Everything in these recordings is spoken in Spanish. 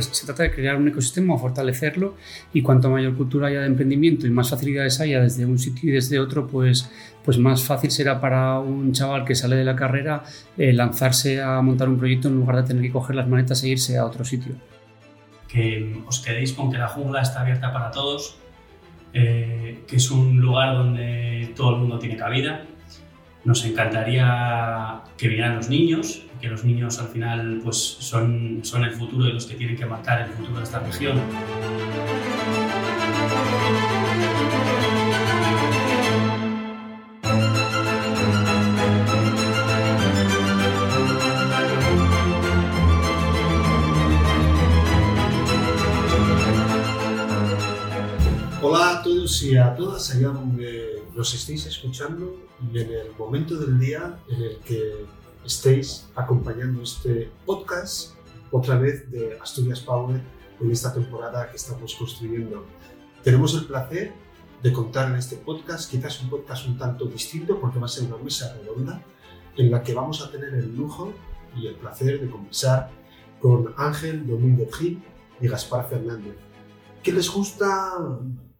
se trata de crear un ecosistema, fortalecerlo y cuanto mayor cultura haya de emprendimiento y más facilidades haya desde un sitio y desde otro, pues, pues más fácil será para un chaval que sale de la carrera eh, lanzarse a montar un proyecto en lugar de tener que coger las manetas e irse a otro sitio. Que os quedéis con que la jungla está abierta para todos, eh, que es un lugar donde todo el mundo tiene cabida. Nos encantaría que vinieran los niños, que los niños al final pues, son, son el futuro y los que tienen que marcar el futuro de esta región. Hola a todos y a todas allá donde nos estéis escuchando y en el momento del día en el que estéis acompañando este podcast otra vez de Asturias Power en esta temporada que estamos construyendo. Tenemos el placer de contar en este podcast, quizás un podcast un tanto distinto porque va a ser una mesa redonda en la que vamos a tener el lujo y el placer de conversar con Ángel Domínguez Gil y Gaspar Fernández, que les gusta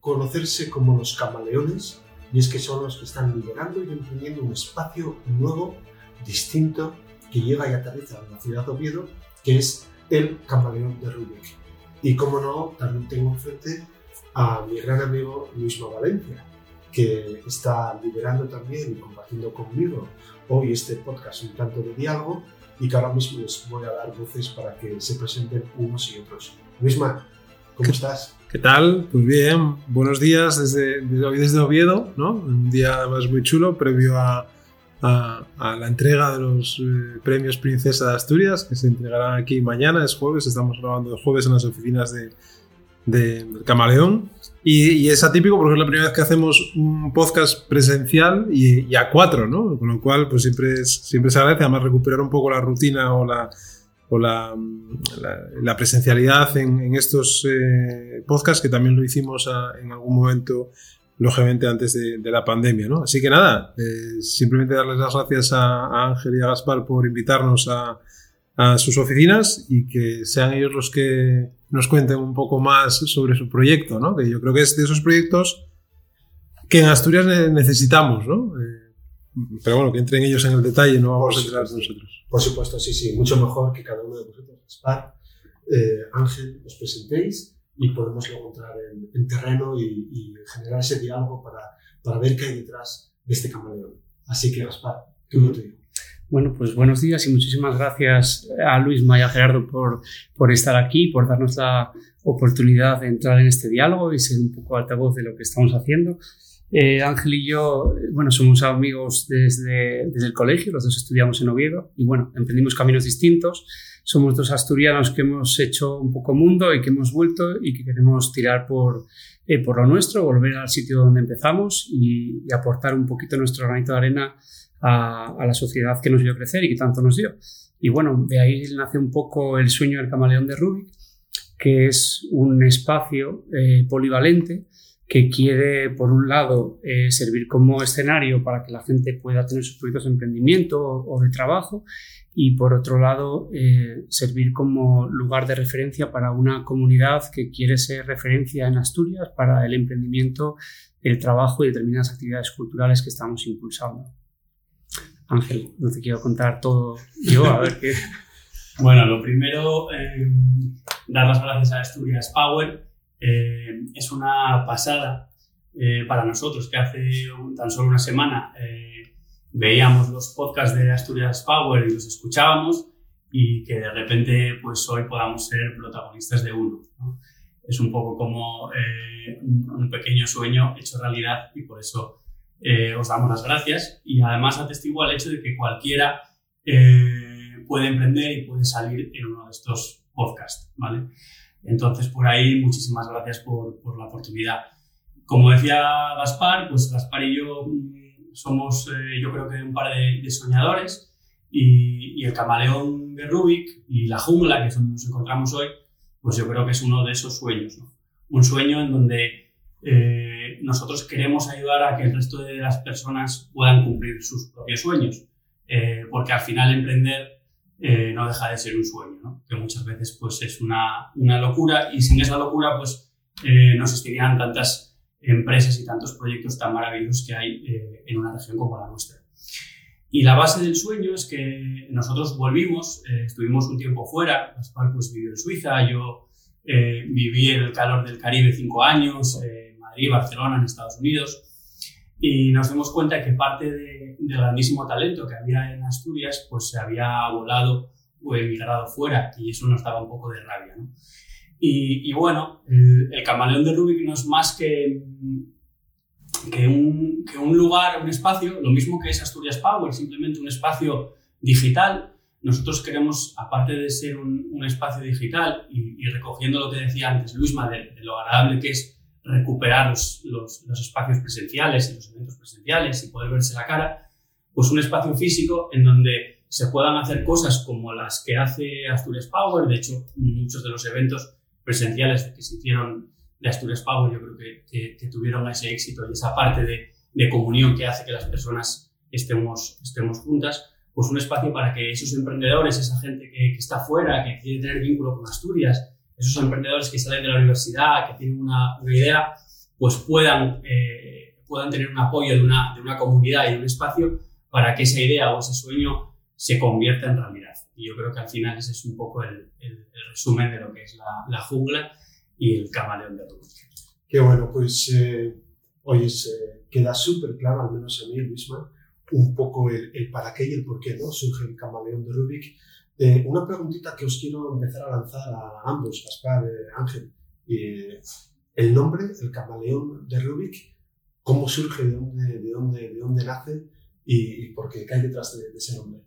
conocerse como los camaleones y es que son los que están liderando y emprendiendo un espacio nuevo distinto que llega y aterriza en la ciudad de Oviedo, que es el camaleón de Rubik. Y como no, también tengo enfrente a mi gran amigo Luis Valencia, que está liderando también y compartiendo conmigo hoy este podcast un tanto de diálogo y que ahora mismo les voy a dar voces para que se presenten unos y otros. Luisma, ¿cómo estás? ¿Qué tal? Pues bien, buenos días desde, desde, desde Oviedo, ¿no? Un día más muy chulo, previo a, a, la entrega de los eh, premios Princesa de Asturias, que se entregarán aquí mañana, es jueves, estamos grabando el jueves en las oficinas de, del Camaleón. Y, es atípico porque es la primera vez que hacemos un podcast presencial y, a cuatro, ¿no? Con lo cual, pues siempre, siempre se agradece, además recuperar un poco la rutina o la, o la, la, presencialidad en, estos eh, podcasts, que también lo hicimos en algún momento lógicamente antes de, la pandemia. ¿no? Así que nada, eh, simplemente darles las gracias a, Ángel y a Gaspar por invitarnos a, sus oficinas y que sean ellos los que nos cuenten un poco más sobre su proyecto, ¿no? que yo creo que es de esos proyectos que en Asturias necesitamos. ¿no? Eh, pero bueno, que entren ellos en el detalle, no vamos a entrar nosotros. Por supuesto, sí, sí, mucho mejor que cada uno de vosotros, Gaspar, eh, Ángel, os presentéis y podemos luego entrar en, terreno y, generar ese diálogo para, para, ver qué hay detrás de este camaleón. Así que, Gaspar, ¿qué te digo? Bueno, pues buenos días y muchísimas gracias a Luis Maya Gerardo por, por estar aquí, por darnos la oportunidad de entrar en este diálogo y ser un poco altavoz de lo que estamos haciendo. Eh, Ángel y yo, bueno, somos amigos desde, desde el colegio, los dos estudiamos en Oviedo y bueno, emprendimos caminos distintos somos dos asturianos que hemos hecho un poco mundo y que hemos vuelto y que queremos tirar por, eh, por lo nuestro, volver al sitio donde empezamos y, aportar un poquito nuestro granito de arena a, la sociedad que nos dio crecer y que tanto nos dio. Y bueno, de ahí nace un poco el sueño del camaleón de Rubik, que es un espacio eh, polivalente que quiere, por un lado, eh, servir como escenario para que la gente pueda tener sus proyectos de emprendimiento o de trabajo y por otro lado eh, servir como lugar de referencia para una comunidad que quiere ser referencia en Asturias para el emprendimiento, el trabajo y determinadas actividades culturales que estamos impulsando. Ángel, no te quiero contar todo yo, a ver qué. bueno, lo primero, eh, dar las gracias a Asturias Power. Eh, es una pasada para nosotros que hace tan solo una semana veíamos los podcasts de Asturias Power y los escuchábamos y que de repente pues hoy podamos ser protagonistas de uno. Es un poco como eh, un pequeño sueño hecho realidad y por eso eh, os damos las gracias y además atestigua el hecho de que cualquiera eh, puede emprender y puede salir en uno de estos podcasts. ¿vale? Entonces por ahí muchísimas gracias por, la oportunidad. Como decía Gaspar, pues Gaspar y yo mm, somos eh, yo creo que un par de, soñadores y, el camaleón de Rubik y la jungla, que nos encontramos hoy, pues yo creo que es uno de esos sueños. Un sueño en donde eh, nosotros queremos ayudar a que el resto de las personas puedan cumplir sus propios sueños. Eh, porque al final emprender eh, no deja de ser un sueño, que muchas veces pues, es una, una locura y sin esa locura pues, eh, no existirían tantas empresas y tantos proyectos tan maravillosos que hay eh, en una región como la nuestra. Y la base del sueño es que nosotros volvimos, estuvimos un tiempo fuera, Gaspar pues vivió en Suiza, yo viví en el calor del Caribe cinco años, Madrid, Barcelona, en Estados Unidos, y nos dimos cuenta que parte del grandísimo talento que había en Asturias pues se había volado o emigrado fuera y eso nos daba un poco de rabia. ¿no? Y, y, bueno, el, camaleón de Rubik no es más que, que, un, que un lugar, un espacio, lo mismo que es Asturias Power, simplemente un espacio digital. Nosotros queremos, aparte de ser un, un espacio digital y, y, recogiendo lo que decía antes Luisma de, de lo agradable que es recuperar los, los, los, espacios presenciales y los eventos presenciales y poder verse la cara, pues un espacio físico en donde se puedan hacer cosas como las que hace Asturias Power. De hecho, muchos de los eventos presenciales que se hicieron de Asturias Power yo creo que, que, que tuvieron ese éxito y esa parte de, de, comunión que hace que las personas estemos, estemos juntas. Pues un espacio para que esos emprendedores, esa gente que, que está fuera, que quiere tener vínculo con Asturias, esos emprendedores que salen de la universidad, que tienen una, una idea, pues puedan, eh, puedan tener un apoyo de una, de una comunidad y de un espacio para que esa idea o ese sueño se convierta en realidad. Y yo creo que al final ese es un poco el, el, el resumen de lo que es la, la, jungla y el camaleón de Rubik. Qué bueno, pues eh, oye, se queda súper claro, al menos a mí, Luisma, un poco el, el, para qué y el por qué no surge el camaleón de Rubik eh, una preguntita que os quiero empezar a lanzar a ambos, Gaspar, eh, Ángel. Eh, el nombre, el camaleón de Rubik, ¿cómo surge, de dónde, de dónde, de dónde nace y, por qué? ¿Qué hay detrás de, ese nombre?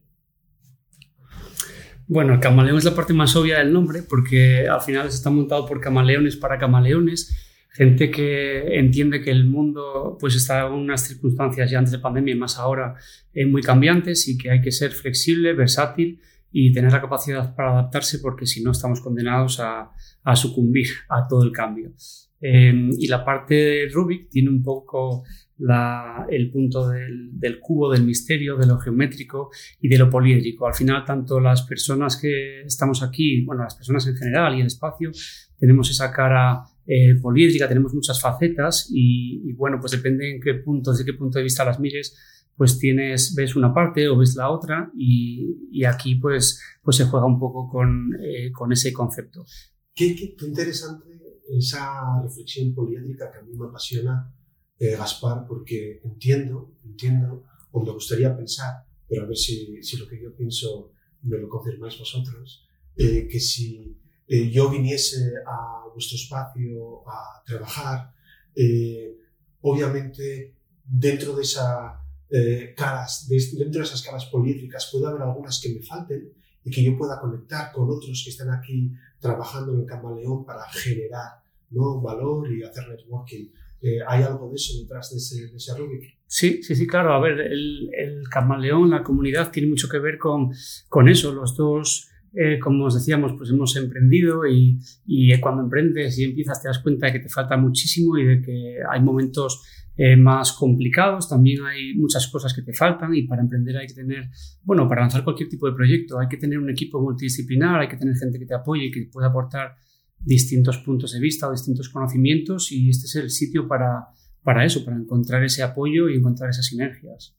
Bueno, el camaleón es la parte más obvia del nombre porque al final está montado por camaleones para camaleones, gente que entiende que el mundo pues está en unas circunstancias ya antes de pandemia y más ahora eh, muy cambiantes y que hay que ser flexible, versátil y tener la capacidad para adaptarse porque si no estamos condenados a, a sucumbir a todo el cambio. Eh, y la parte de Rubik tiene un poco la, el punto del, del, cubo, del misterio, de lo geométrico y de lo poliédrico. Al final, tanto las personas que estamos aquí, bueno, las personas en general y el espacio, tenemos esa cara eh, poliédrica, tenemos muchas facetas y, y, bueno, pues depende en qué punto, desde qué punto de vista las mires, pues tienes, ves una parte o ves la otra y, y aquí pues, pues se juega un poco con, eh, con ese concepto. Qué, qué, qué, interesante esa reflexión poliédrica que a mí me apasiona, eh, Gaspar, porque entiendo, entiendo, o me gustaría pensar, pero a ver si, si lo que yo pienso me lo confirmáis vosotros, eh, que si eh, yo viniese a vuestro espacio a trabajar, eh, obviamente dentro de esa eh, caras, de, dentro de esas caras poliédricas puede haber algunas que me falten y que yo pueda conectar con otros que están aquí trabajando en el camaleón para generar ¿no? valor y hacer networking. Eh, ¿Hay algo de eso detrás de ese, de ese Rubik? Sí, sí, sí, claro. A ver, el, el camaleón, la comunidad, tiene mucho que ver con, con eso. Los dos eh, como os decíamos, pues hemos emprendido y, y, cuando emprendes y empiezas te das cuenta de que te falta muchísimo y de que hay momentos eh, más complicados, también hay muchas cosas que te faltan y para emprender hay que tener, bueno, para lanzar cualquier tipo de proyecto hay que tener un equipo multidisciplinar, hay que tener gente que te apoye y que pueda aportar distintos puntos de vista o distintos conocimientos y este es el sitio para, para eso, para encontrar ese apoyo y encontrar esas sinergias.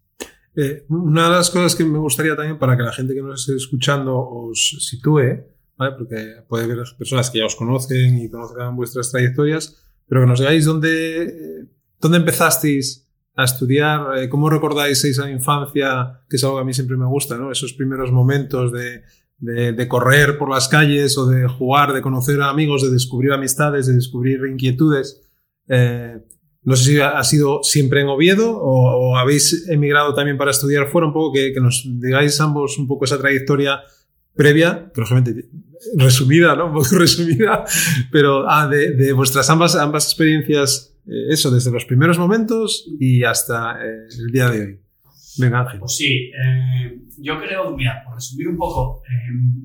Eh, una de las cosas que me gustaría también para que la gente que nos esté escuchando os sitúe, ¿vale? porque puede haber personas que ya os conocen y conozcan vuestras trayectorias, pero que nos digáis dónde, dónde empezasteis a estudiar, eh, cómo recordáis esa infancia, que es algo que a mí siempre me gusta, ¿no? esos primeros momentos de, correr por las calles o de jugar, de conocer a amigos, de descubrir amistades, de descubrir inquietudes. Eh, no sé si ha sido siempre en Oviedo o, habéis emigrado también para estudiar fuera, un poco que, nos digáis ambos un poco esa trayectoria previa, que lógicamente resumida, ¿no? Un poco resumida, pero ah, de, vuestras ambas experiencias, eh, eso, desde los primeros momentos y hasta eh, el día de hoy. Venga, Ángel. Pues sí, eh, yo creo, mira, por resumir un poco,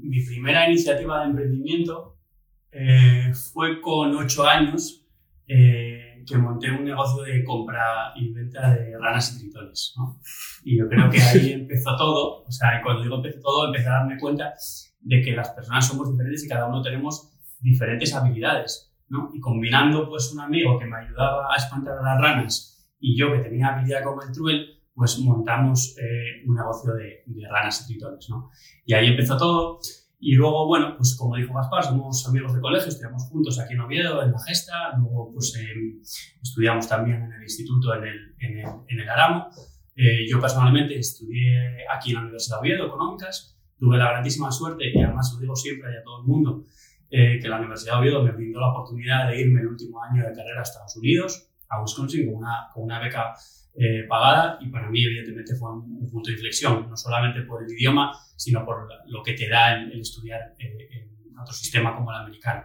mi primera iniciativa de emprendimiento fue con ocho años que monté un negocio de compra y venta de ranas y tritones. ¿no? Y yo creo que ahí empezó todo. O sea, cuando digo empezó todo, empecé a darme cuenta de que las personas somos diferentes y cada uno tenemos diferentes habilidades. Y combinando pues un amigo que me ayudaba a espantar a las ranas y yo que tenía habilidad como el truel, pues montamos eh, un negocio de, ranas y tritones. ¿no? Y ahí empezó todo. Y luego, bueno, pues como dijo Gaspar, somos amigos de colegio, estudiamos juntos aquí en Oviedo, en la Gesta, luego pues eh, estudiamos también en el instituto en el, en el, en el Aramo. Eh, yo personalmente estudié aquí en la Universidad de Oviedo, Económicas, tuve la grandísima suerte, y además lo digo siempre y a todo el mundo, eh, que la Universidad de Oviedo me brindó la oportunidad de irme el último año de carrera a Estados Unidos, a Wisconsin, con una, con una beca eh, pagada y para mí evidentemente fue un, un, punto de inflexión, no solamente por el idioma, sino por lo que te da el, el estudiar eh, en otro sistema como el americano.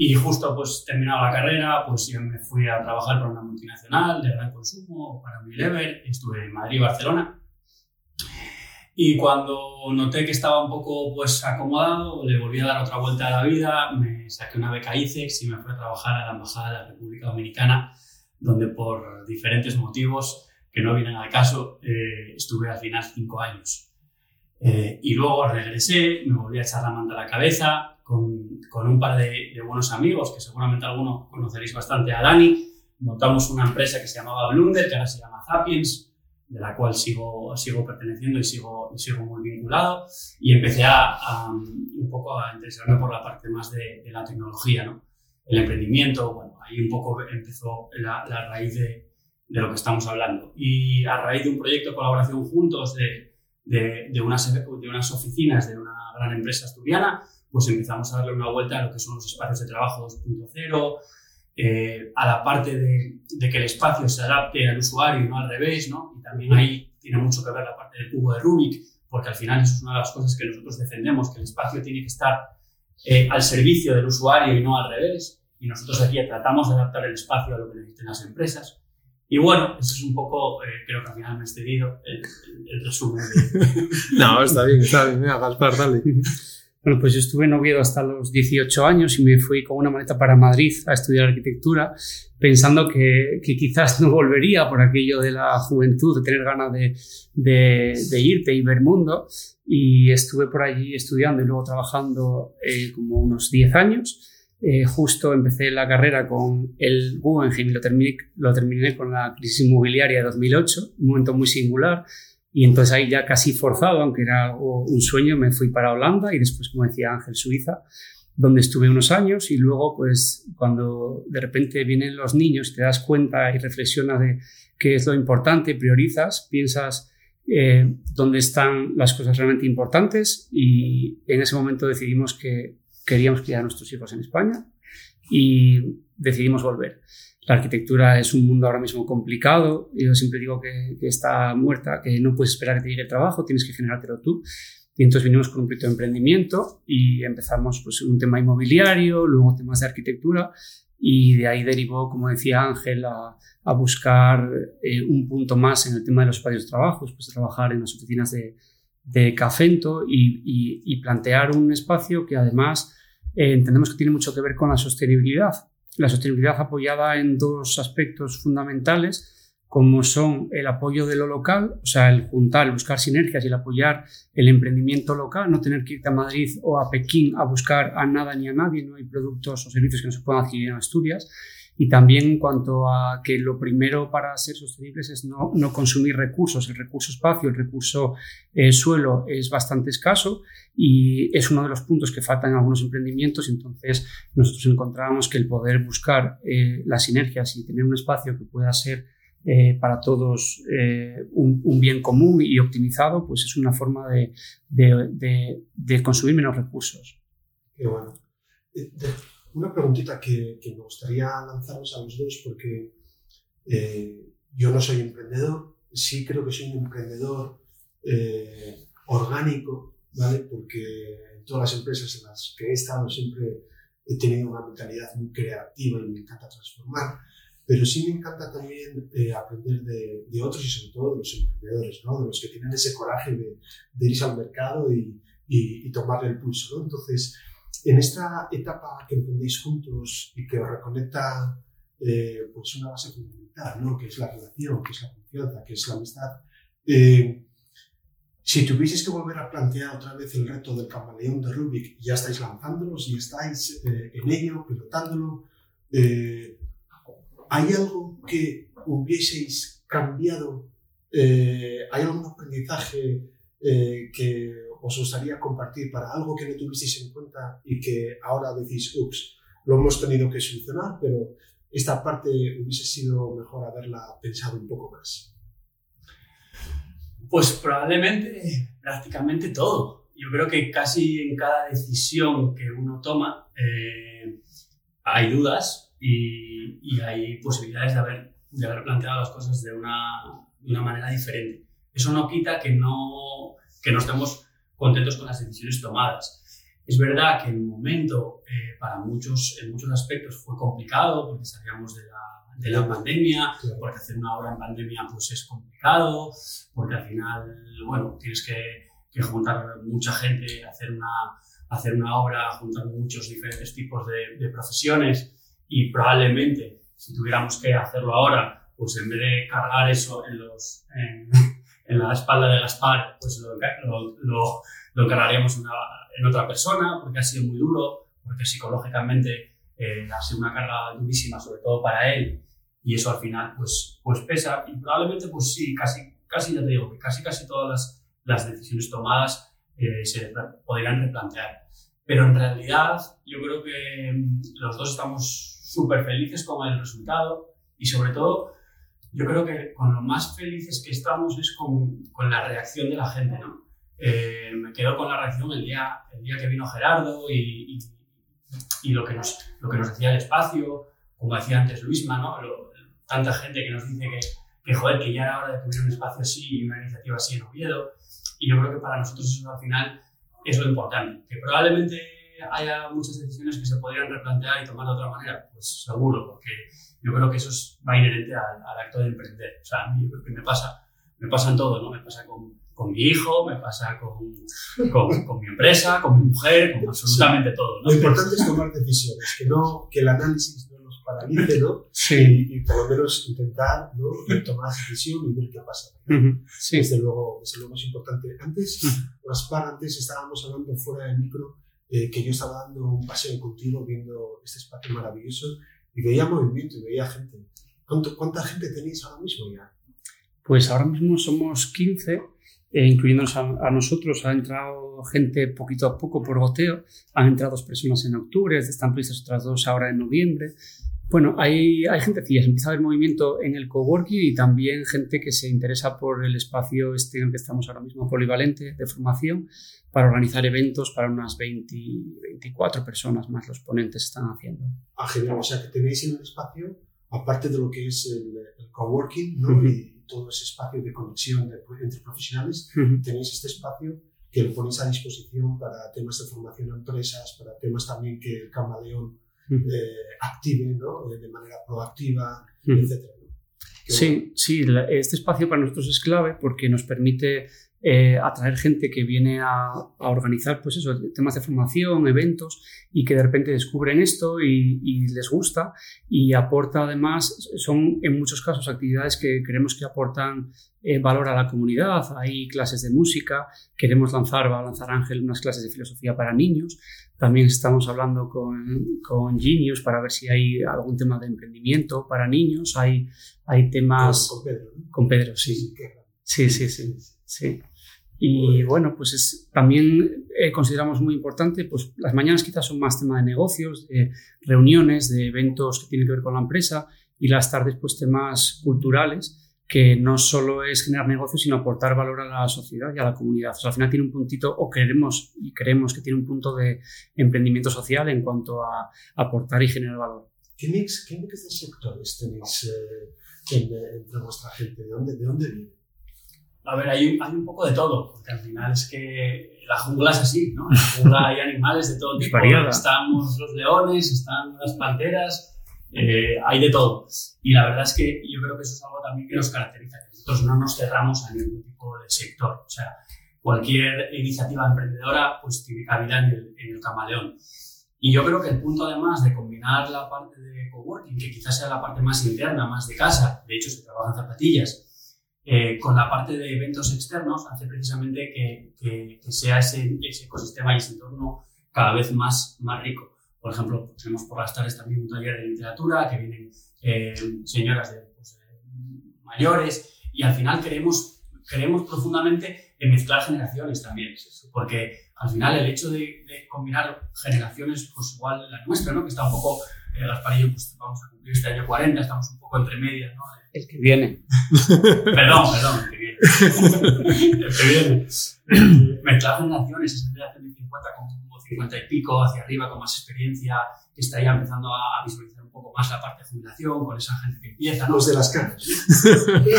Y justo pues terminado la carrera, pues yo me fui a trabajar para una multinacional de gran consumo, para Unilever, estuve en Madrid y Barcelona. Y cuando noté que estaba un poco pues acomodado, le volví a dar otra vuelta a la vida, me saqué una beca ICEX y me fui a trabajar a la Embajada de la República Dominicana donde por diferentes motivos que no vienen al caso, eh, estuve al final cinco años. Eh, y luego regresé, me volví a echar la manta a la cabeza con, con un par de, de, buenos amigos, que seguramente algunos conoceréis bastante a Dani. Montamos una empresa que se llamaba Blunder, que ahora se llama Zapiens, de la cual sigo, sigo perteneciendo y sigo, y sigo muy vinculado. Y empecé a, a, un poco a interesarme por la parte más de, de la tecnología, ¿no? el emprendimiento, bueno, ahí un poco empezó la, la raíz de, de, lo que estamos hablando. Y a raíz de un proyecto de colaboración juntos de, de, unas, de unas oficinas de una gran empresa asturiana, pues empezamos a darle una vuelta a lo que son los espacios de trabajo 2.0, eh, a la parte de, de, que el espacio se adapte al usuario y no al revés, ¿no? Y también ahí tiene mucho que ver la parte del cubo de Rubik, porque al final eso es una de las cosas que nosotros defendemos, que el espacio tiene que estar eh, al servicio del usuario y no al revés y nosotros aquí tratamos de adaptar el espacio a lo que necesiten las empresas. Y bueno, eso es un poco, eh, creo que al final me he excedido el, el, el resumen. De... no, está bien, está bien. Mira, Gaspar, dale. Bueno, pues yo estuve en Oviedo hasta los 18 años y me fui con una maleta para Madrid a estudiar arquitectura, pensando que, que quizás no volvería por aquello de la juventud, de tener ganas de, de, de irte y ver mundo. Y estuve por allí estudiando y luego trabajando eh, como unos 10 años. Eh, justo empecé la carrera con el Guggenheim y lo terminé, lo terminé con la crisis inmobiliaria de 2008, un momento muy singular. Y entonces ahí ya casi forzado, aunque era un sueño, me fui para Holanda y después, como decía Ángel, Suiza, donde estuve unos años y luego, pues, cuando de repente vienen los niños, te das cuenta y reflexionas de qué es lo importante, priorizas, piensas eh, dónde están las cosas realmente importantes y en ese momento decidimos que queríamos criar a nuestros hijos en España y decidimos volver. La arquitectura es un mundo ahora mismo complicado. Yo siempre digo que, está muerta, que no puedes esperar que te llegue el trabajo, tienes que generártelo tú. Y entonces vinimos con un proyecto de emprendimiento y empezamos pues, un tema inmobiliario, luego temas de arquitectura y de ahí derivó, como decía Ángel, a, buscar eh, un punto más en el tema de los espacios de trabajo, de trabajar en las oficinas de, Cafento y plantear un espacio que además eh, entendemos que tiene mucho que ver con la sostenibilidad. La sostenibilidad apoyada en dos aspectos fundamentales, como son el apoyo de lo local, o sea, el juntar, buscar sinergias y el apoyar el emprendimiento local, no tener que irte a Madrid o a Pekín a buscar a nada ni a nadie, no hay productos o servicios que no se puedan adquirir en Asturias. Y también en cuanto a que lo primero para ser sostenibles es no, no consumir recursos. El recurso espacio, el recurso eh, suelo es bastante escaso y es uno de los puntos que faltan en algunos emprendimientos. Entonces nosotros encontramos que el poder buscar eh, las sinergias y tener un espacio que pueda ser eh, para todos un, un, bien común y optimizado, pues es una forma de, de, de, de consumir menos recursos. Qué bueno. Una preguntita que, que, me gustaría lanzaros a los dos, porque eh, yo no soy emprendedor, sí creo que soy un emprendedor eh, orgánico, ¿vale? Porque en todas las empresas en las que he estado siempre he tenido una mentalidad muy creativa y me encanta transformar, pero sí me encanta también eh, aprender de, de, otros y sobre todo de los emprendedores, ¿no? De los que tienen ese coraje de, de irse al mercado y, y, y tomarle el pulso, ¿no? Entonces, en esta etapa que emprendéis juntos y que os reconecta eh, pues una base fundamental, ¿no? que es la relación, que es la confianza, que es la amistad. Eh, si tuvieseis que volver a plantear otra vez el reto del camaleón de Rubik, ya estáis lanzándolos y estáis eh, en ello, pilotándolo, ¿hay algo que hubieseis cambiado? ¿Hay algún aprendizaje que os gustaría compartir para algo que no tuvisteis en cuenta y que ahora decís, ups, lo hemos tenido que solucionar, pero esta parte hubiese sido mejor haberla pensado un poco más? Pues probablemente prácticamente todo. Yo creo que casi en cada decisión que uno toma eh, hay dudas y, y, hay posibilidades de haber, de haber planteado las cosas de una, de una manera diferente. Eso no quita que no, que no estemos contentos con las decisiones tomadas. Es verdad que el momento, eh, para muchos, en muchos aspectos, fue complicado porque salíamos de la, de la pandemia, porque hacer una obra en pandemia pues es complicado, porque al final, bueno, tienes que, que juntar mucha gente, hacer una, hacer una obra, juntar muchos diferentes tipos de, de profesiones y probablemente, si tuviéramos que hacerlo ahora, pues en vez de cargar eso en, los, en, en la espalda de Gaspar, pues lo, lo, lo, encargaríamos en otra persona, porque ha sido muy duro, porque psicológicamente eh, ha sido una carga durísima, sobre todo para él, y eso al final pues, pues pesa. Y probablemente, pues sí, casi, casi ya te digo, que casi, casi todas las, las decisiones tomadas eh, se podrían replantear. Pero en realidad yo creo que mm, los dos estamos súper felices con el resultado y sobre todo yo creo que con lo más felices que estamos es con, con la reacción de la gente, ¿no? Eh, me quedo con la reacción el día, el día que vino Gerardo y, y, lo, que nos, lo que nos decía el espacio, como decía antes Luisma, ¿no? tanta gente que nos dice que, que, joder, que ya era hora de tener un espacio así y una iniciativa así en Oviedo. Y yo creo que para nosotros eso al final es lo importante, que probablemente haya muchas decisiones que se podrían replantear y tomar de otra manera, pues seguro, porque yo creo que eso es, va inherente al, al, acto de emprender. O sea, a mí que me pasa, me pasa en todo, ¿no? Me pasa con, con mi hijo, me pasa con, con, con, mi empresa, con mi mujer, con absolutamente todo. ¿no? Lo importante es tomar decisiones, que, no, que el análisis no nos paralice, ¿no? Sí. Y, y por lo menos intentar ¿no? tomar decisión y ver qué pasa. Uh -huh. Sí. Desde, luego, desde luego es importante. Antes. Gaspar, antes estábamos hablando fuera del micro eh, que yo estaba dando un paseo contigo viendo este espacio maravilloso y veía movimiento y veía gente. ¿Cuánto, ¿Cuánta gente tenéis ahora mismo ya? Pues ahora mismo somos 15, eh, incluyéndonos a, a, nosotros. Ha entrado gente poquito a poco por goteo. Han entrado dos personas en octubre, están previstas otras dos ahora en noviembre. Bueno, hay, hay gente que empieza a haber movimiento en el coworking y también gente que se interesa por el espacio este en el que estamos ahora mismo, polivalente, de formación, para organizar eventos para unas 20, 24 personas más los ponentes están haciendo. Ah, genial. O sea, que tenéis en el espacio, aparte de lo que es el, el coworking, ¿no? Uh -huh. Y todo ese espacio de conexión de, entre profesionales, uh -huh. tenéis este espacio que lo ponéis a disposición para temas de formación a empresas, para temas también que el camaleón eh, active ¿no? de manera proactiva, uh -huh. etc. Sí, sí, este espacio para nosotros es clave porque nos permite eh, atraer gente que viene a, a, organizar pues eso, temas de formación, eventos y que de repente descubren esto y, y, les gusta y aporta además, son en muchos casos actividades que creemos que aportan eh, valor a la comunidad. Hay clases de música, queremos lanzar, va a lanzar Ángel unas clases de filosofía para niños. También estamos hablando con, con Genius para ver si hay algún tema de emprendimiento para niños. Hay, hay temas... Con, con Pedro. Con Pedro, sí. Sí, sí, sí. sí. Y bueno, pues es, también eh, consideramos muy importante, pues las mañanas quizás son más tema de negocios, de reuniones, de eventos que tienen que ver con la empresa y las tardes pues temas culturales que no solo es generar negocios, sino aportar valor a la sociedad y a la comunidad. O sea, al final tiene un puntito, o queremos y creemos que tiene un punto de emprendimiento social en cuanto a aportar y generar valor. ¿Qué mix, qué mix de sectores tenéis eh, en, entre vuestra gente? ¿De dónde, de dónde viene? A ver, hay, hay, un poco de todo, porque al final es que la jungla es así, ¿no? En la jungla hay animales de todo tipo. Estamos los leones, están las panteras, eh, hay de todo. Y la verdad es que yo creo que eso es algo también que nos caracteriza, que nosotros no nos cerramos a ningún tipo de sector. O sea, cualquier iniciativa emprendedora pues tiene cabida en el, en el camaleón. Y yo creo que el punto además de combinar la parte de coworking, que quizás sea la parte más interna, más de casa, de hecho se trabajan zapatillas, eh, con la parte de eventos externos, hace precisamente que, sea ese, ecosistema y ese entorno cada vez más, más rico. Por ejemplo, tenemos por las tardes también un taller de literatura, que vienen eh, señoras de, pues, mayores, y al final queremos, queremos profundamente mezclar generaciones también, porque al final el hecho de, combinar generaciones, pues igual la nuestra, ¿no? que está un poco, Gaspar y yo pues, vamos a cumplir este año 40, estamos un poco entre medias, ¿no? El que viene. perdón, perdón, el que viene. el que viene. Mezclar generaciones, esa generación de 50 con 50 y pico hacia arriba, con más experiencia, que está ya empezando a visualizar un poco más la parte de jubilación, con esa gente que empieza, ¿no? Los de las canas.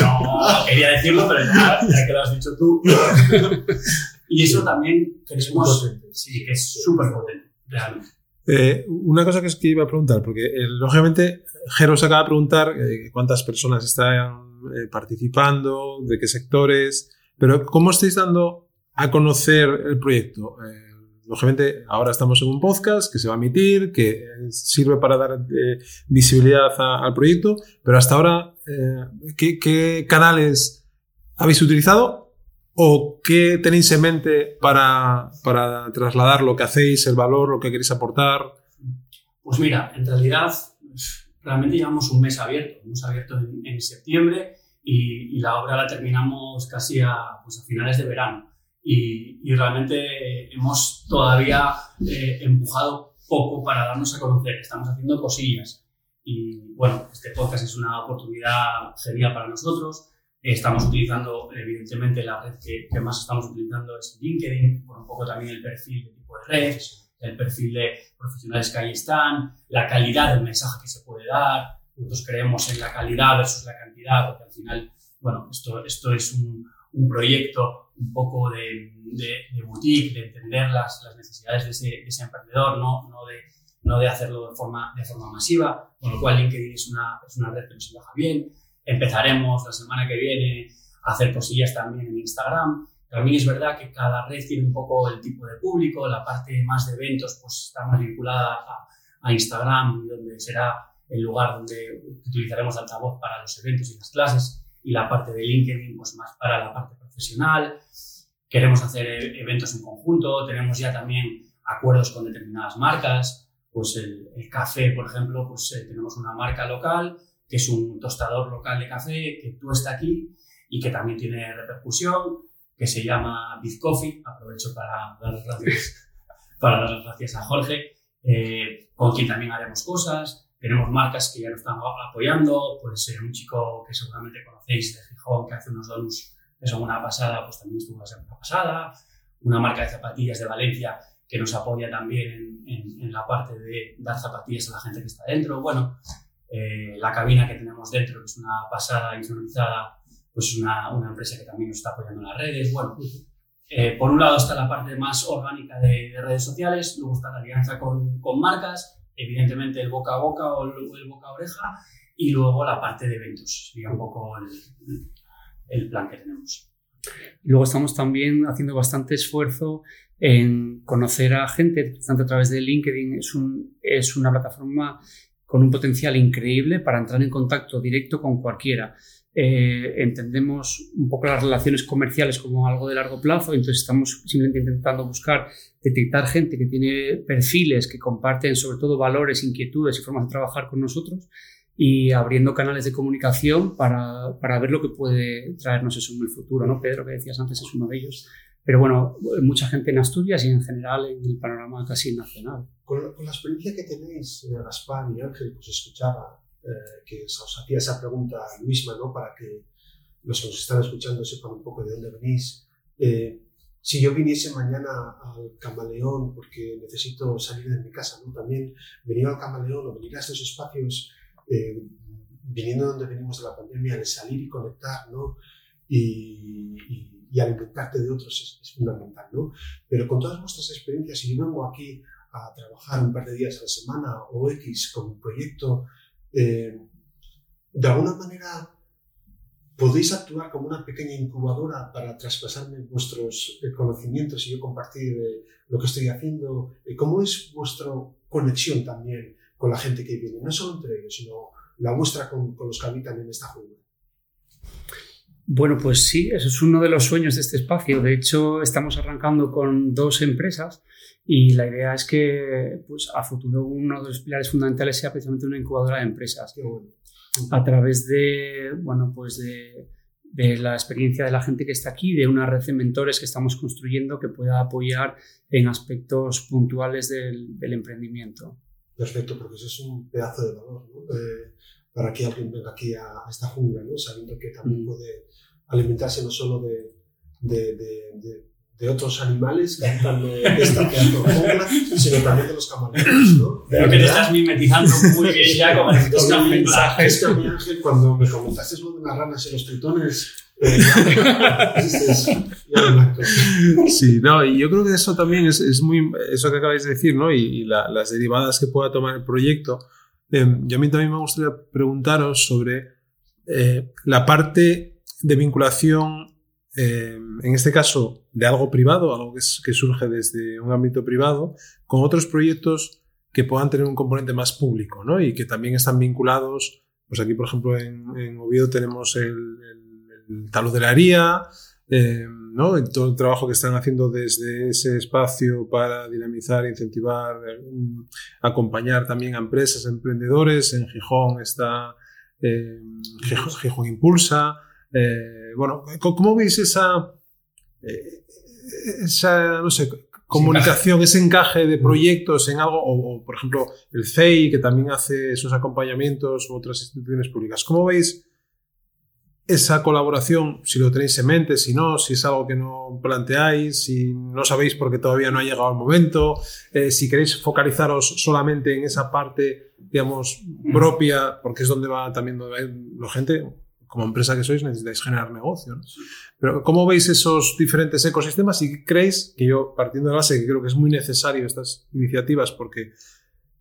No, quería decirlo, pero ya, ya que lo has dicho tú. Y eso también queremos, sí, que es súper potente, realmente. Eh, una cosa que, es que iba a preguntar, porque eh, lógicamente Jero se acaba de preguntar eh, cuántas personas están participando, de qué sectores, pero ¿cómo estáis dando a conocer el proyecto? lógicamente ahora estamos en un podcast que se va a emitir, que sirve para dar visibilidad al proyecto, pero hasta ahora, ¿qué, ¿qué canales habéis utilizado ¿O qué tenéis en mente para, para, trasladar lo que hacéis, el valor, lo que queréis aportar? Pues mira, en realidad realmente llevamos un mes abierto. Hemos abierto en, septiembre y, la obra la terminamos casi a, pues finales de verano. Y, y realmente hemos todavía eh, empujado poco para darnos a conocer. Estamos haciendo cosillas. Y bueno, este podcast es una oportunidad genial para nosotros. Estamos utilizando, evidentemente, la red que, más estamos utilizando es LinkedIn, por un poco también el perfil de tipo de red, el perfil de profesionales que ahí están, la calidad del mensaje que se puede dar. Nosotros creemos en la calidad versus la cantidad, porque al final, bueno, esto, esto es un, un proyecto un poco de, de, boutique, de entender las, las necesidades de ese, de ese, emprendedor, no, no, de, no de hacerlo de forma, de forma masiva, con lo cual LinkedIn es una, es una red que nos encaja bien. Empezaremos la semana que viene a hacer cosillas también en Instagram. También es verdad que cada red tiene un poco el tipo de público, la parte más de eventos pues está más vinculada a, a Instagram, donde será el lugar donde utilizaremos altavoz para los eventos y las clases, y la parte de LinkedIn pues más para la parte profesional. Queremos hacer e-, eventos en conjunto, tenemos ya también acuerdos con determinadas marcas, pues el, el café, por ejemplo, pues eh, tenemos una marca local que es un tostador local de café que tú está aquí y que también tiene repercusión, que se llama Biz Coffee. Aprovecho para dar las gracias, para dar las gracias a Jorge, eh, con quien también haremos cosas. Tenemos marcas que ya nos están apoyando, pues un chico que seguramente conocéis de Gijón, que hace unos donuts son una pasada, pues también estuvo la semana pasada. Una marca de zapatillas de Valencia que nos apoya también en, en la parte de dar zapatillas a la gente que está dentro. Bueno, eh, la cabina que tenemos dentro, que es una pasada insonorizada, pues es una, una, empresa que también nos está apoyando en las redes. Bueno, eh, por un lado está la parte más orgánica de, redes sociales, luego está la alianza con, con, marcas, evidentemente el boca a boca o el, boca a oreja, y luego la parte de eventos, sería un poco el, el plan que tenemos. Luego estamos también haciendo bastante esfuerzo en conocer a gente, tanto a través de LinkedIn, es, un, es una plataforma con un potencial increíble para entrar en contacto directo con cualquiera. Eh, entendemos un poco las relaciones comerciales como algo de largo plazo, entonces estamos simplemente intentando buscar, detectar gente que tiene perfiles que comparten sobre todo valores, inquietudes y formas de trabajar con nosotros y abriendo canales de comunicación para, para ver lo que puede traernos eso en el futuro. ¿no? Pedro, que decías antes, es uno de ellos. Pero bueno, mucha gente en Asturias y en general en el panorama casi nacional. Con, la experiencia que tenéis, Gaspar y Ángel, pues escuchaba eh, que os hacía esa pregunta misma, ¿no? Para que los que nos están escuchando sepan un poco de dónde venís. Eh, si yo viniese mañana al Camaleón porque necesito salir de mi casa, ¿no? También venir al Camaleón o venir a estos espacios, eh, viniendo donde venimos de la pandemia, de salir y conectar, ¿no? y, y y alimentarte de otros es, fundamental, ¿no? Pero con todas vuestras experiencias, si yo vengo aquí a trabajar un par de días a la semana o X con un proyecto, eh, de alguna manera podéis actuar como una pequeña incubadora para traspasarme vuestros eh, conocimientos y yo compartir eh, lo que estoy haciendo. ¿Cómo es vuestro conexión también con la gente que viene, no solo entre ellos, sino la vuestra con, con los que habitan en esta jungla. Bueno, pues sí, eso es uno de los sueños de este espacio. De hecho, estamos arrancando con dos empresas y la idea es que pues, a futuro uno de los pilares fundamentales sea precisamente una incubadora de empresas. A través de, bueno, pues de, de, la experiencia de la gente que está aquí, de una red de mentores que estamos construyendo que pueda apoyar en aspectos puntuales del, del emprendimiento. Perfecto, porque eso es un pedazo de valor, ¿no? Eh, para que alguien venga aquí a, a esta jungla, ¿no? sabiendo que también mm. puede alimentarse no solo de, de, de, de otros animales que habitan de esta jungla, sino también de los camaleones. ¿no? Pero que te estás mimetizando muy bien ya con estos mensajes. Es que a mi Ángel, cuando me comentaste lo de las ranas y los tritones, eh, Sí, no, y yo creo que eso también es, es muy, eso que acabáis de decir, ¿no? Y, y la, las derivadas que pueda tomar el proyecto, eh, yo a mí también me gustaría preguntaros sobre eh, la parte de vinculación, eh, en este caso, de algo privado, algo que, surge desde un ámbito privado, con otros proyectos que puedan tener un componente más público, ¿no? Y que también están vinculados, pues aquí, por ejemplo, en, Oviedo tenemos el, el talud de la haría, eh, ¿no? En todo el trabajo que están haciendo desde ese espacio para dinamizar, incentivar, eh, acompañar también a empresas, emprendedores. En Gijón está eh, Gijón, Impulsa. Bueno, ¿cómo veis esa, esa, no sé, comunicación, ese encaje de proyectos en algo, o, o, por ejemplo el CEI, que también hace esos acompañamientos, u otras instituciones públicas? ¿Cómo veis esa colaboración, si lo tenéis en mente, si no, si es algo que no planteáis, si no sabéis porque todavía no ha llegado el momento, eh, si queréis focalizaros solamente en esa parte, digamos, propia, porque es donde va también la gente, como empresa que sois, necesitáis generar negocio. ¿no? Pero, ¿cómo veis esos diferentes ecosistemas y creéis que yo, partiendo de la base, que creo que es muy necesario estas iniciativas, porque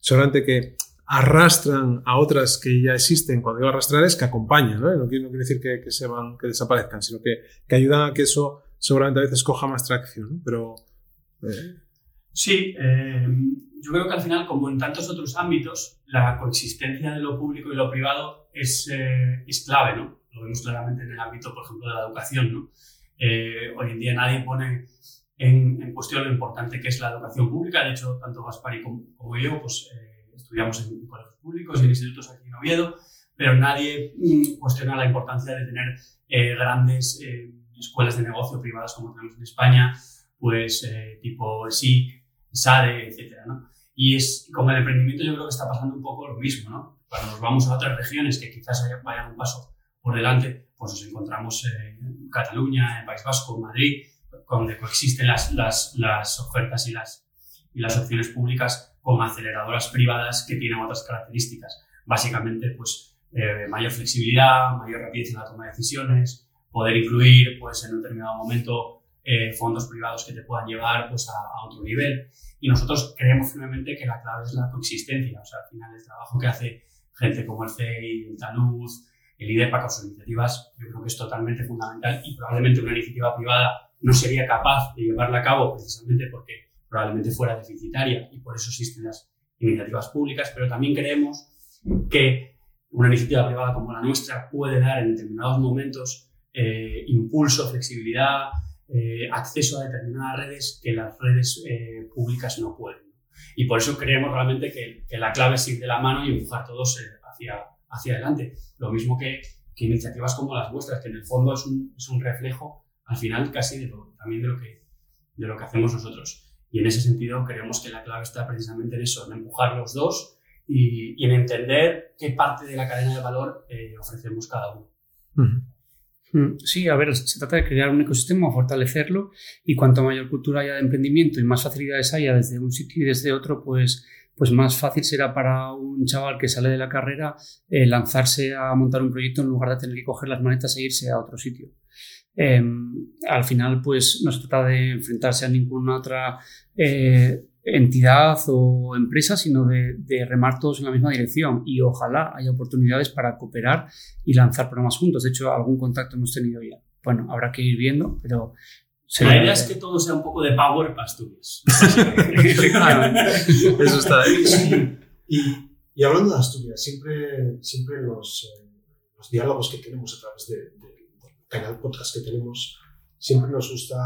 seguramente que arrastran a otras que ya existen. Cuando digo arrastrar es que acompañan, ¿no? No quiere, no quiere decir que, que, se van, que desaparezcan, sino que, que, ayudan a que eso seguramente a veces coja más tracción, ¿no? Pero... Eh... Sí, eh, yo creo que al final, como en tantos otros ámbitos, la coexistencia de lo público y lo privado es, eh, es clave, ¿no? Lo vemos claramente en el ámbito, por ejemplo, de la educación, ¿no? Eh, hoy en día nadie pone en, en, cuestión lo importante que es la educación pública. De hecho, tanto Gaspari como, como yo, pues estudiamos en colegios públicos y en institutos aquí en Oviedo, pero nadie cuestiona la importancia de tener eh, grandes eh, escuelas de negocio privadas como tenemos en España, pues eh, tipo SIC, SADE, etc. ¿no? Y es, con el emprendimiento yo creo que está pasando un poco lo mismo. ¿no? Cuando nos vamos a otras regiones que quizás vayan un paso por delante, pues nos encontramos en Cataluña, en País Vasco, en Madrid, donde coexisten las, las, las ofertas y las, y las opciones públicas con aceleradoras privadas que tienen otras características. Básicamente, pues, eh, mayor flexibilidad, mayor rapidez en la toma de decisiones, poder incluir, pues, en un determinado momento, eh, fondos privados que te puedan llevar, pues, a, a, otro nivel. Y nosotros creemos firmemente que la clave es la coexistencia. O sea, al final, el trabajo que hace gente como el CEI, el Taluz, el IDEPA con sus iniciativas, yo creo que es totalmente fundamental y probablemente una iniciativa privada no sería capaz de llevarla a cabo precisamente porque probablemente fuera deficitaria y por eso existen las iniciativas públicas, pero también creemos que una iniciativa privada como la nuestra puede dar en determinados momentos eh, impulso, flexibilidad, eh, acceso a determinadas redes que las redes eh, públicas no pueden. Y por eso creemos realmente que, que, la clave es ir de la mano y empujar todos eh, hacia, hacia adelante. Lo mismo que, que, iniciativas como las vuestras, que en el fondo es un, es un reflejo al final casi de lo, también de lo, que, de lo que hacemos nosotros. Y en ese sentido creemos que la clave está precisamente en eso, en empujar los dos y, y en entender qué parte de la cadena de valor eh, ofrecemos cada uno. Uh -huh. Sí, a ver, se trata de crear un ecosistema, fortalecerlo y cuanto mayor cultura haya de emprendimiento y más facilidades haya desde un sitio y desde otro, pues, pues más fácil será para un chaval que sale de la carrera eh, lanzarse a montar un proyecto en lugar de tener que coger las maletas e irse a otro sitio. Eh, al final, pues no se trata de enfrentarse a ninguna otra eh, entidad o empresa, sino de, de, remar todos en la misma dirección y ojalá haya oportunidades para cooperar y lanzar programas juntos. De hecho, algún contacto hemos tenido ya. Bueno, habrá que ir viendo, pero La idea es que todo sea un poco de power para Asturias. Eso está ahí. Y, y hablando de Asturias, siempre, siempre los, eh, los diálogos que tenemos a través de- de- canal podcast que tenemos, siempre nos gusta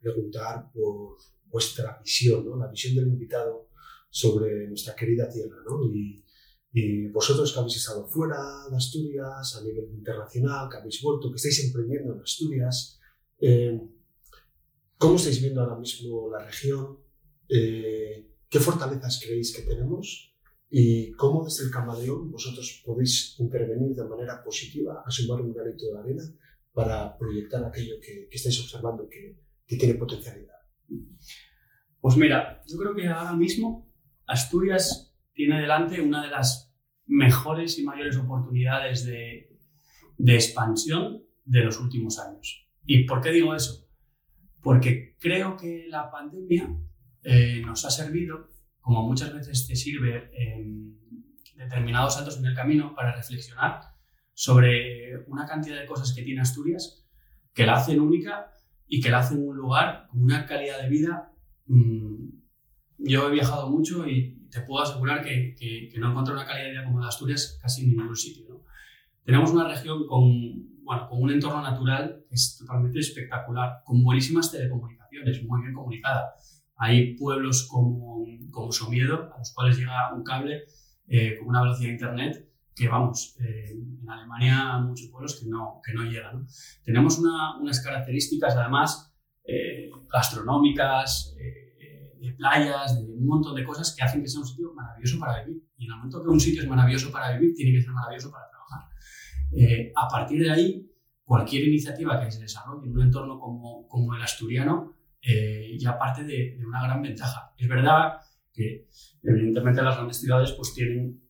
preguntar por vuestra visión, ¿no? la visión del invitado sobre nuestra querida tierra. ¿no? Y, y vosotros que habéis estado fuera de Asturias, a nivel internacional, que habéis vuelto, que estáis emprendiendo en Asturias, eh, ¿cómo estáis viendo ahora mismo la región? Eh, ¿Qué fortalezas creéis que tenemos? ¿Y cómo desde el Camaleón vosotros podéis intervenir de manera positiva a un granito de arena para proyectar aquello que, que estáis observando que, que tiene potencialidad? Pues mira, yo creo que ahora mismo Asturias tiene delante una de las mejores y mayores oportunidades de, de expansión de los últimos años. ¿Y por qué digo eso? Porque creo que la pandemia eh, nos ha servido, como muchas veces te sirve en determinados saltos en el camino, para reflexionar sobre una cantidad de cosas que tiene Asturias que la hacen única y que la hacen un lugar con una calidad de vida Mm, yo he viajado mucho y te puedo asegurar que, que, no encontré una calidad de vida como la de Asturias casi en ningún sitio. Tenemos una región con, bueno, con un entorno natural que es totalmente espectacular, con buenísimas telecomunicaciones, muy bien comunicada. Hay pueblos como, como Somiedo, a los cuales llega un cable eh, con una velocidad de internet que, vamos, eh, en Alemania muchos pueblos que no, que no llegan. ¿no? Tenemos una, unas características, además, eh, gastronómicas, eh, de playas, de un montón de cosas que hacen que sea un sitio maravilloso para vivir. Y en el momento que un sitio es maravilloso para vivir, tiene que ser maravilloso para trabajar. Eh, a partir de ahí, cualquier iniciativa que se desarrolle en un entorno como, como el asturiano eh, ya parte de, de, una gran ventaja. Es verdad que, evidentemente, las grandes ciudades pues, tienen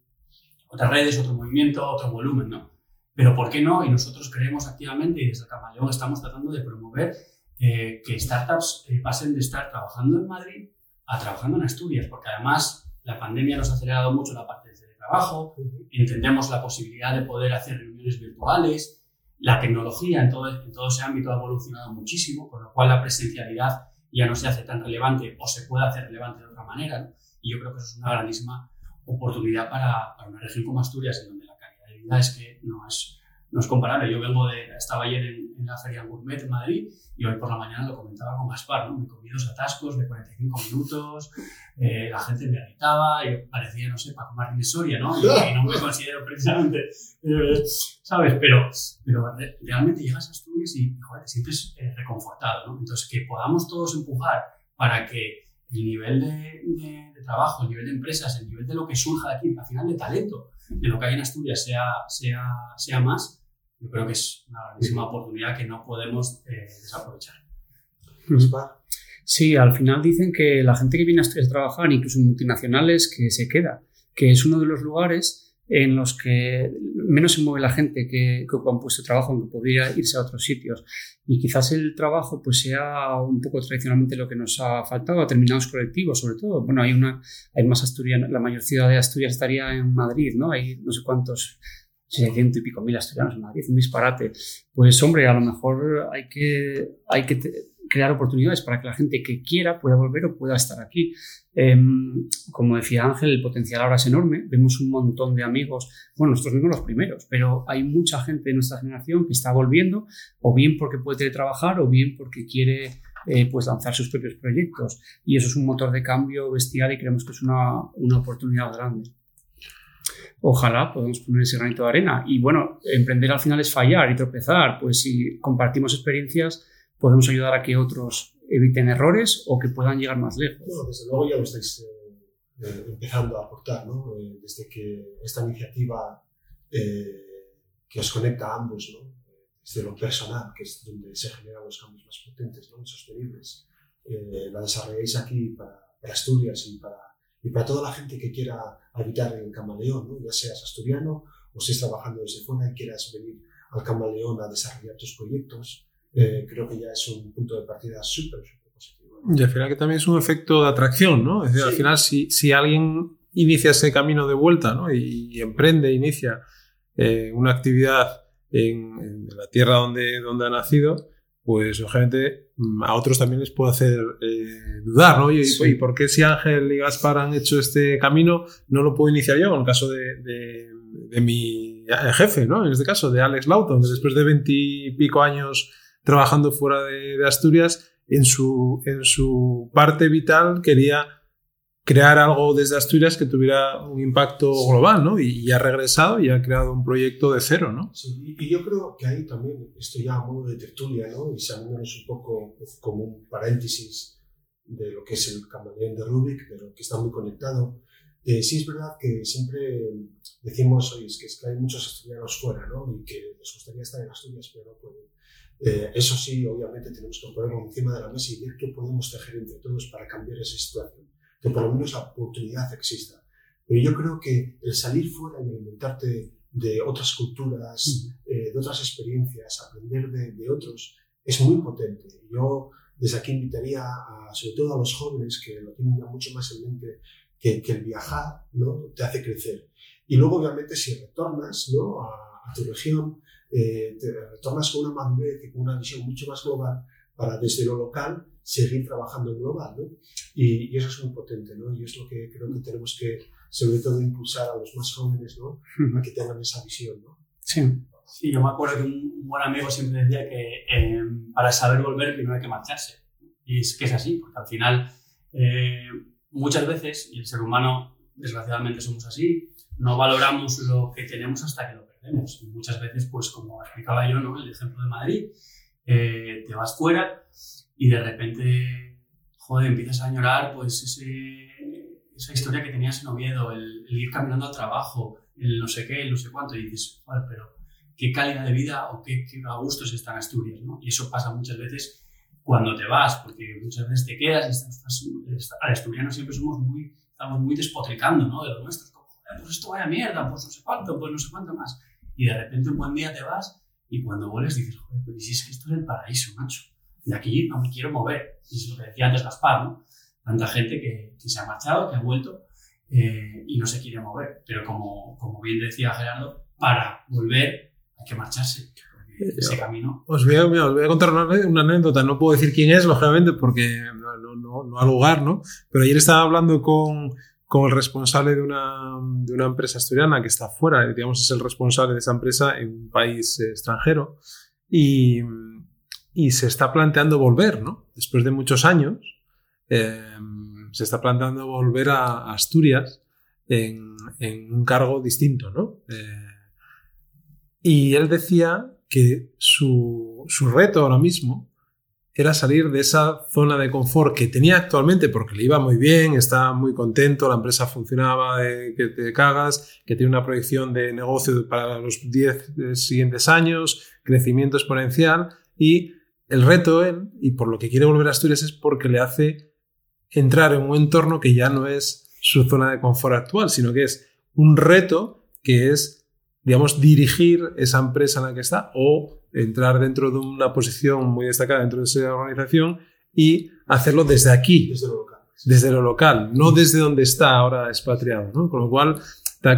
otras redes, otro movimiento, otro volumen, ¿no? Pero ¿por qué no? Y nosotros creemos activamente y desde Camaleón estamos tratando de promover eh, que startups eh, pasen de estar trabajando en Madrid a trabajando en Asturias, porque además la pandemia nos ha acelerado mucho la parte de teletrabajo, entendemos la posibilidad de poder hacer reuniones virtuales, la tecnología en todo, en todo ese ámbito ha evolucionado muchísimo, con lo cual la presencialidad ya no se hace tan relevante o se puede hacer relevante de otra manera, ¿no? y yo creo que eso es una grandísima oportunidad para, para, una región como Asturias, en donde la calidad de vida es que no es, no es comparable. Yo vengo de, estaba ayer en, en la Feria Gourmet en Madrid y hoy por la mañana lo comentaba con Gaspar, ¿no? Me comí dos atascos de 45 minutos, eh, la gente me gritaba, y parecía, no sé, Paco Martínez Soria, ¿no? Y, y no me considero precisamente, eh, ¿sabes? Pero, pero re, realmente llegas a Asturias y, joder, te sientes eh, reconfortado, ¿no? Entonces, que podamos todos empujar para que el nivel de, de, de, trabajo, el nivel de empresas, el nivel de lo que surja de aquí, al final de talento, de lo que hay en Asturias sea, sea, sea más, yo creo que es una grandísima oportunidad que no podemos eh, desaprovechar. Sí, al final dicen que la gente que viene a Asturias a trabajar, incluso en multinacionales, que se queda, que es uno de los lugares en los que menos se mueve la gente que, que ocupa un puesto de trabajo, aunque podría irse a otros sitios. Y quizás el trabajo pues sea un poco tradicionalmente lo que nos ha faltado a determinados colectivos, sobre todo. Bueno, hay una, hay más asturianos, la mayor ciudad de Asturias estaría en Madrid, ¿no? Hay no sé cuántos 600 y pico mil asturianos en Madrid, un disparate. Pues hombre, a lo mejor hay que, hay que crear oportunidades para que la gente que quiera pueda volver o pueda estar aquí. Eh, como decía Ángel, el potencial ahora es enorme. Vemos un montón de amigos, bueno, nosotros mismos los primeros, pero hay mucha gente de nuestra generación que está volviendo, o bien porque puede teletrabajar, o bien porque quiere eh, pues lanzar sus propios proyectos. Y eso es un motor de cambio bestial y creemos que es una, una oportunidad grande ojalá podamos poner ese granito de arena. Y bueno, emprender al final es fallar y tropezar. Pues si compartimos experiencias, podemos ayudar a que otros eviten errores o que puedan llegar más lejos. Bueno, desde luego ya lo estáis eh, eh, empezando a aportar, ¿no? Eh, desde que esta iniciativa que os conecta a ambos, ¿no? desde lo personal, que es donde se generan los cambios más potentes, ¿no? sostenibles, la desarrolláis aquí para, para Asturias y para y para toda la gente que quiera habitar en Camaleón, ¿no? ya seas asturiano o estés trabajando desde fuera y quieras venir al Camaleón a desarrollar tus proyectos, eh, creo que ya es un punto de partida súper, súper positivo. ¿no? Y al final que también es un efecto de atracción, ¿no? Es decir, sí. al final si, si alguien inicia ese camino de vuelta ¿no? y, y emprende, inicia eh, una actividad en, en, la tierra donde, donde ha nacido, pues lógicamente mm, a otros también les puede hacer eh, dudar, ¿no? Y, Sí. por qué si Ángel y Gaspar han hecho este camino, no lo puedo iniciar yo? En el caso de, de- de mi eh, jefe, ¿no? En este caso, de Alex Lauton, que después de veintipico años trabajando fuera de, de Asturias, en su, en su parte vital quería crear algo desde Asturias que tuviera un impacto global, ¿no? Y, y ha regresado y ha creado un proyecto de cero, ¿no? Sí, y yo creo que ahí también, esto ya a modo de tertulia, ¿no? y saliéndonos un poco como un paréntesis de lo que es el camaleón de Rubik, pero que está muy conectado. Eh, sí es verdad que siempre decimos, oye, es que, es que hay muchos asturianos fuera, ¿no? Y que les gustaría estar en Asturias, pero no pueden. Eh, eso sí, obviamente tenemos que ponerlo encima de la mesa y ver qué podemos tejer entre todos para cambiar esa situación. Que por lo menos la oportunidad exista. Pero yo creo que el salir fuera y alimentarte de otras culturas, eh, de otras experiencias, aprender de, de otros, es muy potente. Yo desde aquí invitaría a, sobre todo a los jóvenes que lo tienen ya mucho más en mente, que, que el viajar ¿no? te hace crecer. Y luego, obviamente, si retornas ¿no? a, a tu región, eh, te retornas con una madurez y con una visión mucho más global para desde lo local seguir trabajando global. ¿no? Y, y eso es muy potente, ¿no? Y es lo que creo que tenemos que, sobre todo, impulsar a los más jóvenes, ¿no? A que tengan esa visión, ¿no? Sí. Sí, yo me acuerdo que un, un buen amigo siempre decía que eh, para saber volver primero hay que marcharse. Y es que es así, porque al final eh, muchas veces, y el ser humano desgraciadamente somos así, no valoramos lo que tenemos hasta que lo perdemos. Y muchas veces, pues como explicaba yo, ¿no? el ejemplo de Madrid, eh, te vas fuera y de repente, joder, empiezas a añorar pues ese, esa historia que tenías en Oviedo, el, el ir caminando al trabajo, el no sé qué, el no sé cuánto, y dices, joder, pero qué calidad de vida o qué, qué a gusto se está en Asturias, ¿no? Y eso pasa muchas veces cuando te vas, porque muchas veces te quedas y estás, estás- al asturiano siempre somos muy, estamos muy despotricando, ¿no? De lo nuestro, como, joder, pues esto vaya mierda, pues no sé cuánto, pues no sé cuánto más. Y de repente un buen día te vas y cuando vuelves dices, joder, pero ¿y si es que esto es el paraíso, macho? De aquí no me quiero mover. Y es lo que decía antes Gaspar, ¿no? Tanta gente que, que se ha marchado, que ha vuelto eh, y no se quiere mover. Pero como, como bien decía Gerardo, para volver hay que marcharse. Porque ese camino. Os voy a, mira, os voy a contar una, una anécdota. No puedo decir quién es, lógicamente, porque no, no, no, no ha lugar, ¿no? Pero ayer estaba hablando con, con el responsable de una, de una empresa asturiana que está fuera, digamos, es el responsable de esa empresa en un país extranjero. Y, y se está planteando volver, ¿no? Después de muchos años, eh, se está planteando volver a, a Asturias en, en un cargo distinto, ¿no? Eh, y él decía que su, su reto ahora mismo era salir de esa zona de confort que tenía actualmente porque le iba muy bien, estaba muy contento, la empresa funcionaba, que te cagas, que tiene una proyección de negocio para los 10 eh, siguientes años, crecimiento exponencial y el reto él, y por lo que quiere volver a Asturias es porque le hace entrar en un entorno que ya no es su zona de confort actual, sino que es un reto que es, digamos, dirigir esa empresa en la que está o entrar dentro de una posición muy destacada dentro de esa organización y hacerlo desde aquí, Desde lo local. desde lo local, no desde donde está ahora expatriado, ¿no? Con lo cual,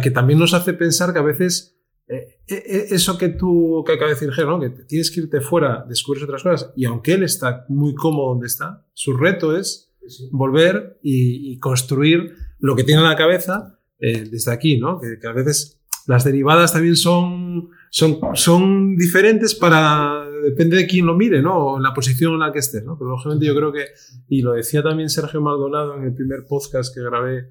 que también nos hace pensar que a veces eh, eh, eso que tú, que acaba de decir ¿no? Que tienes que irte fuera, descubres otras cosas, y aunque él está muy cómodo donde está, su reto es Sí. volver y, y construir lo que tiene en la cabeza eh, desde aquí, ¿no? Que, que a veces las derivadas también son, son, son diferentes para, depende de quién lo mire, ¿no? O la posición en la que estés, ¿no? Pero lógicamente yo creo que, y lo decía también Sergio Maldonado en el primer podcast que grabé,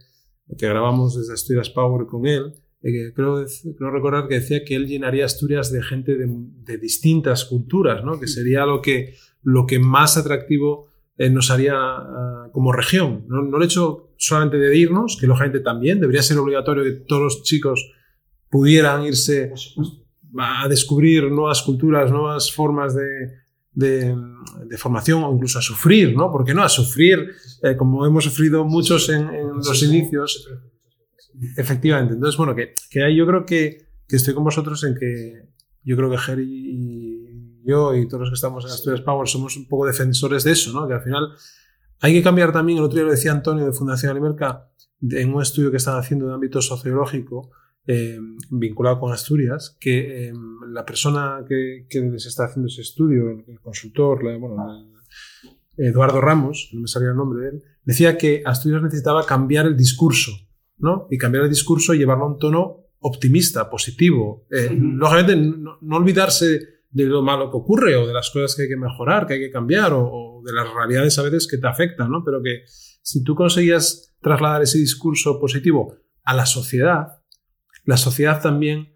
que grabamos desde Asturias Power con él, eh, creo, creo recordar que decía que él llenaría Asturias de gente de, de distintas culturas, ¿no? Que sería lo que, lo que más atractivo eh, nos haría uh, como región. No, no el hecho solamente de irnos, que lógicamente también debería ser obligatorio que todos los chicos pudieran irse. A descubrir nuevas culturas, nuevas formas de, de, de formación o incluso a sufrir, ¿no? ¿Por qué no? A sufrir, eh, como hemos sufrido muchos en, en los inicios. Efectivamente. Entonces, bueno, que, que ahí yo creo que, que estoy con vosotros en que yo creo que Jerry y yo y todos los que estamos en Asturias Power somos un poco defensores de eso, ¿no? Que al final hay que cambiar también, el otro día lo decía Antonio de Fundación Alimerca, en un estudio que están haciendo de ámbito sociológico, eh, vinculado con Asturias, que la persona que, que, les está haciendo ese estudio, el, consultor, bueno, Eduardo Ramos, no me salía el nombre de él, decía que Asturias necesitaba cambiar el discurso, ¿no? Y cambiar el discurso y llevarlo a un tono optimista, positivo. Lógicamente, no, no olvidarse de lo malo que ocurre o de las cosas que hay que mejorar, que hay que cambiar o, de las realidades a veces que te afectan, ¿no? Pero que si tú conseguías trasladar ese discurso positivo a la sociedad, la sociedad también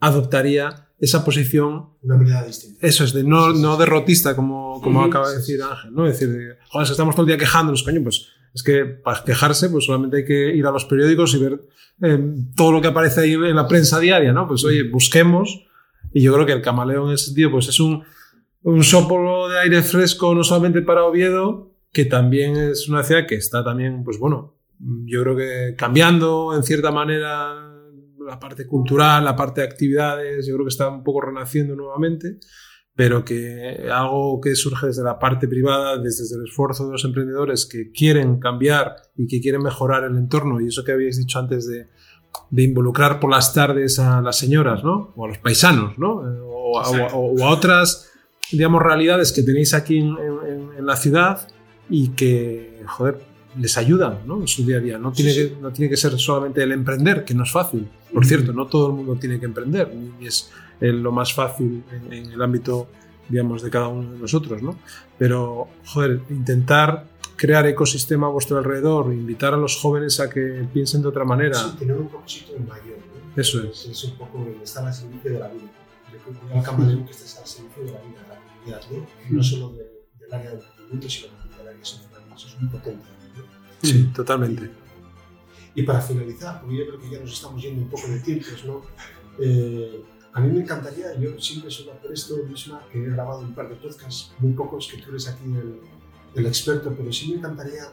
adoptaría esa posición. Una mirada distinta. Eso es, de no, no derrotista, como, como acaba de decir Ángel, ¿no? Es decir, joder, si estamos todo el día quejándonos, coño, pues es que para quejarse, pues solamente hay que ir a los periódicos y ver eh, todo lo que aparece ahí en la prensa diaria, ¿no? Pues oye, busquemos y yo creo que el camaleón en ese sentido pues es un, un soplo de aire fresco no solamente para Oviedo, que también es una ciudad que está también, pues bueno, yo creo que cambiando en cierta manera la parte cultural, la parte de actividades, yo creo que está un poco renaciendo nuevamente, pero que algo que surge desde la parte privada, desde el esfuerzo de los emprendedores que quieren cambiar y que quieren mejorar el entorno, y eso que habéis dicho antes de, de involucrar por las tardes a las señoras, ¿no? O a los paisanos, ¿no? Eh, o, a, otras, digamos, realidades que tenéis aquí en, la ciudad y que, joder, les ayudan, ¿no? En su día a día. No tiene, Que, no tiene que ser solamente el emprender, que no es fácil. Por cierto, no todo el mundo tiene que emprender, ni es lo más fácil en, el ámbito, digamos, de cada uno de nosotros, ¿no? Pero, joder, intentar crear ecosistema a vuestro alrededor, invitar a los jóvenes a que piensen de otra manera. Sí, tener un propósito mayor. ¿no? Eso es. Es un poco estar al servicio de la vida. Recordar al camaleón que estés al servicio de la vida, de la comunidad, ¿no? no solo de, del área del movimiento, sino del área social. Eso es muy potente. Sí, totalmente. Y, y, para finalizar, porque yo creo que ya nos estamos yendo un poco de tiempos, ¿no? Eh, a mí me encantaría, yo siempre suelo hacer esto misma, que he grabado un par de podcasts, muy pocos que tú eres aquí el, el experto, pero sí me encantaría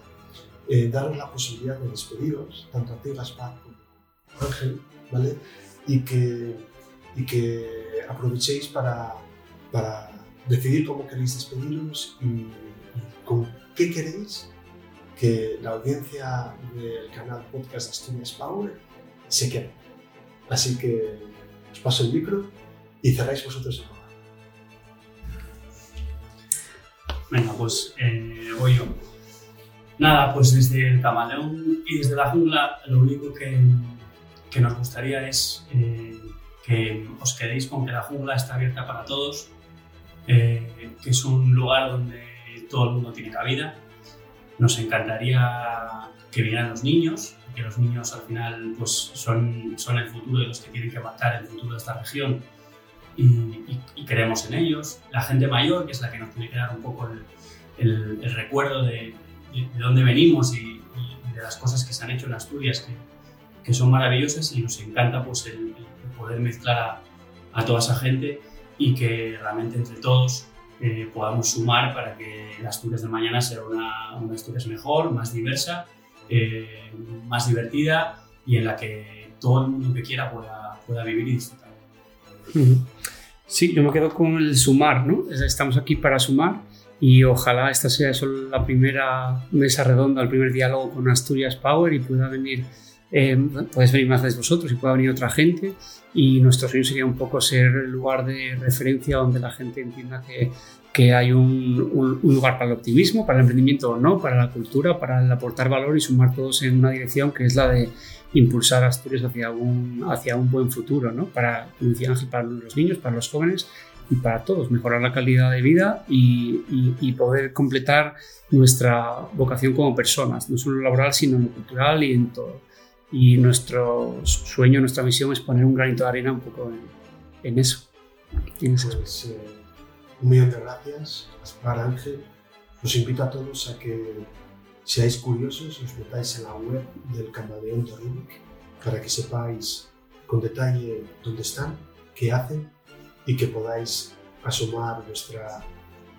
eh, daros la posibilidad de despediros, tanto a ti, Gaspar, como a Ángel, ¿vale? Y que, y que aprovechéis para, para decidir cómo queréis despediros y, con qué queréis que la audiencia del canal Podcast Asturias Power se quede. Así que os paso el micro y cerráis vosotros el Venga, pues eh, voy yo. Nada, pues desde el camaleón y desde la jungla lo único que, que nos gustaría es eh, que os quedéis con que la jungla está abierta para todos, eh, que es un lugar donde todo el mundo tiene cabida. Nos encantaría que vinieran los niños, que los niños al final pues, son, son el futuro de los que tienen que marcar el futuro de esta región y, creemos en ellos. La gente mayor, que es la que nos tiene que dar un poco el, recuerdo de, de, dónde venimos y, de las cosas que se han hecho en Asturias, que, que son maravillosas y nos encanta pues, el, poder mezclar a, a, toda esa gente y que realmente entre todos eh, podamos sumar para que la Asturias de mañana sea una, una Asturias mejor, más diversa, eh, más divertida y en la que todo el mundo que quiera pueda, pueda vivir y disfrutar. Sí, yo me quedo con el sumar, ¿no? Estamos aquí para sumar y ojalá esta sea solo la primera mesa redonda, el primer diálogo con Asturias Power y pueda venir, eh, puedes venir más vosotros y pueda venir otra gente y nuestro sueño sería un poco ser el lugar de referencia donde la gente entienda que, que hay un, un, un, lugar para el optimismo, para el emprendimiento o no, para la cultura, para el aportar valor y sumar todos en una dirección que es la de impulsar a Asturias hacia un, hacia un buen futuro, ¿no? Para, para los niños, para los jóvenes y para todos, mejorar la calidad de vida y, y, poder completar nuestra vocación como personas, no solo laboral, sino en lo cultural y en todo. Y nuestro sueño, nuestra misión es poner un granito de arena un poco en, en eso. En pues, eh, un millón de gracias, Gaspar Ángel. Os invito a todos a que seáis curiosos y os metáis en la web del Camaleón Torino para que sepáis con detalle dónde están, qué hacen y que podáis asomar vuestra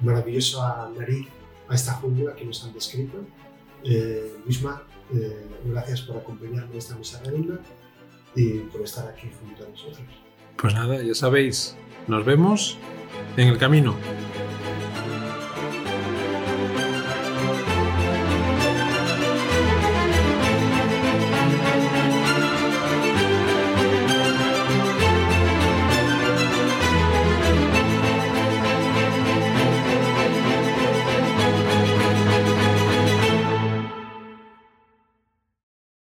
maravillosa nariz a esta jungla que nos han descrito. Eh, Luisma, eh, gracias por acompañarme esta mesa redonda y por estar aquí junto a nosotros. Pues nada, ya sabéis, nos vemos en el camino.